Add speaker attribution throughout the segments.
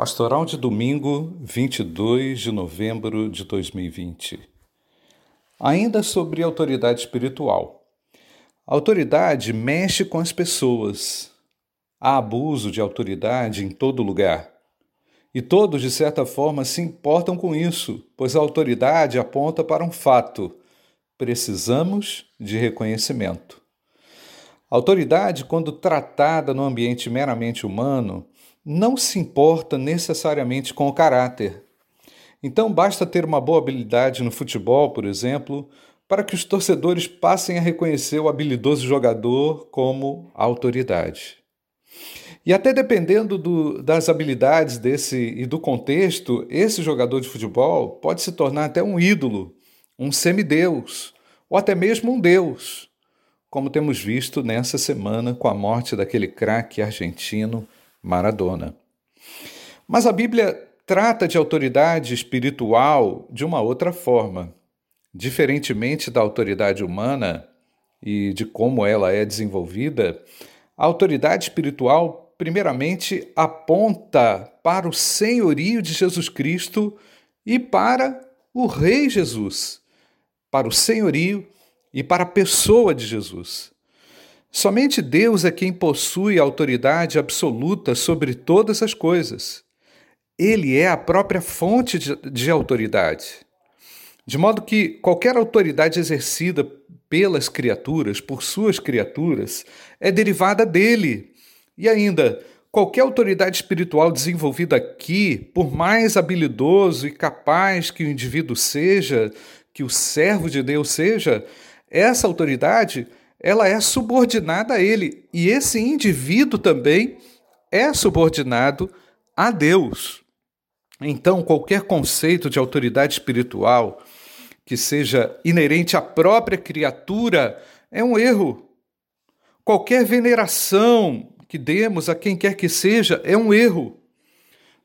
Speaker 1: Pastoral de domingo, 22 de novembro de 2020. Ainda sobre autoridade espiritual. A autoridade mexe com as pessoas. Há abuso de autoridade em todo lugar. E todos, de certa forma, se importam com isso, pois a autoridade aponta para um fato: precisamos de reconhecimento. Autoridade, quando tratada no ambiente meramente humano, não se importa necessariamente com o caráter. Então basta ter uma boa habilidade no futebol, por exemplo, para que os torcedores passem a reconhecer o habilidoso jogador como autoridade. E até dependendo do, das habilidades desse e do contexto, esse jogador de futebol pode se tornar até um ídolo, um semideus, ou até mesmo um deus, como temos visto nessa semana com a morte daquele craque argentino Maradona. Mas a Bíblia trata de autoridade espiritual de uma outra forma. Diferentemente da autoridade humana e de como ela é desenvolvida, a autoridade espiritual, primeiramente, aponta para o senhorio de Jesus Cristo e para o Rei Jesus, para o senhorio e para a pessoa de Jesus. Somente Deus é quem possui autoridade absoluta sobre todas as coisas. Ele é a própria fonte de, de, autoridade. De modo que qualquer autoridade exercida pelas criaturas, por suas criaturas, é derivada dele. E ainda, qualquer autoridade espiritual desenvolvida aqui, por mais habilidoso e capaz que o indivíduo seja, que o servo de Deus seja, essa autoridade ela é subordinada a ele. E esse indivíduo também é subordinado a Deus. Então, qualquer conceito de autoridade espiritual que seja inerente à própria criatura é um erro. Qualquer veneração que demos a quem quer que seja é um erro.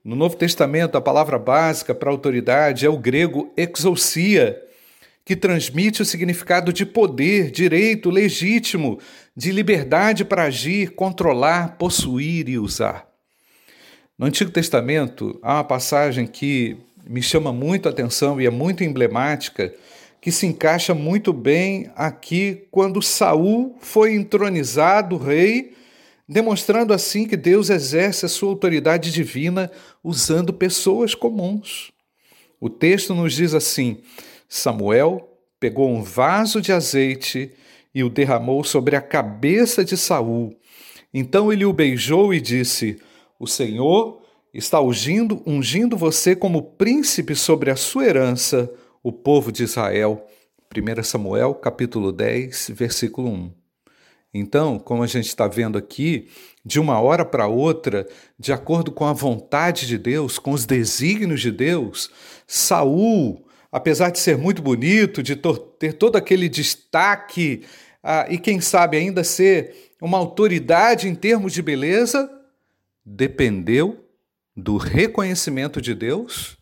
Speaker 1: No Novo Testamento, a palavra básica para autoridade é o grego exousia, que transmite o significado de poder, direito legítimo, de liberdade para agir, controlar, possuir e usar. No Antigo Testamento, há uma passagem que me chama muito a atenção e é muito emblemática, que se encaixa muito bem aqui quando Saul foi entronizado rei, demonstrando assim que Deus exerce a sua autoridade divina usando pessoas comuns. O texto nos diz assim: Samuel pegou um vaso de azeite e o derramou sobre a cabeça de Saul. Então ele o beijou e disse: O Senhor está ungindo, ungindo você como príncipe sobre a sua herança, o povo de Israel. 1 Samuel, capítulo 10, versículo 1. Então, como a gente está vendo aqui, de uma hora para outra, de acordo com a vontade de Deus, com os desígnios de Deus, Saul apesar de ser muito bonito, de ter todo aquele destaque ah, e, quem sabe, ainda ser uma autoridade em termos de beleza, dependeu do reconhecimento de Deus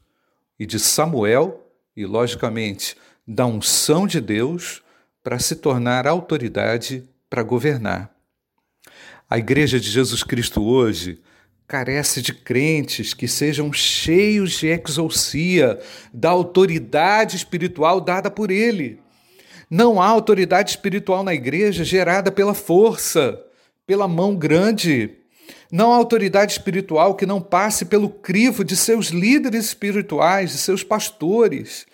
Speaker 1: e de Samuel e, logicamente, da unção de Deus para se tornar autoridade para governar. A Igreja de Jesus Cristo hoje carece de crentes que sejam cheios de exousia, da autoridade espiritual dada por Ele. Não há autoridade espiritual na igreja gerada pela força, pela mão grande. Não há autoridade espiritual que não passe pelo crivo de seus líderes espirituais, de seus pastores.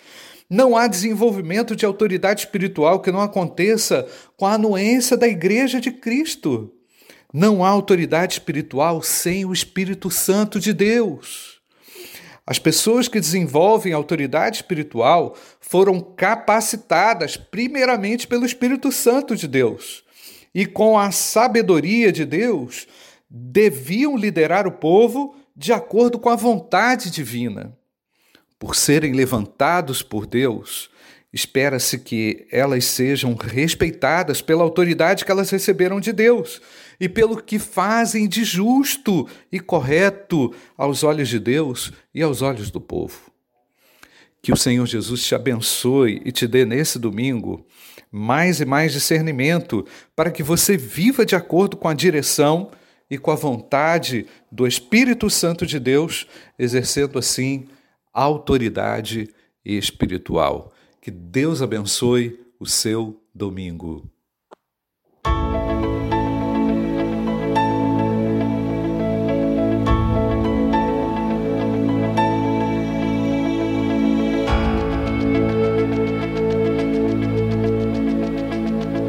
Speaker 1: Não há desenvolvimento de autoridade espiritual que não aconteça com a anuência da Igreja de Cristo. Não há autoridade espiritual sem o Espírito Santo de Deus. As pessoas que desenvolvem autoridade espiritual foram capacitadas primeiramente pelo Espírito Santo de Deus e, com a sabedoria de Deus, deviam liderar o povo de acordo com a vontade divina. Por serem levantados por Deus, espera-se que elas sejam respeitadas pela autoridade que elas receberam de Deus e pelo que fazem de justo e correto aos olhos de Deus e aos olhos do povo. Que o Senhor Jesus te abençoe e te dê nesse domingo mais e mais discernimento para que você viva de acordo com a direção e com a vontade do Espírito Santo de Deus, exercendo assim autoridade espiritual. Que Deus abençoe o seu domingo.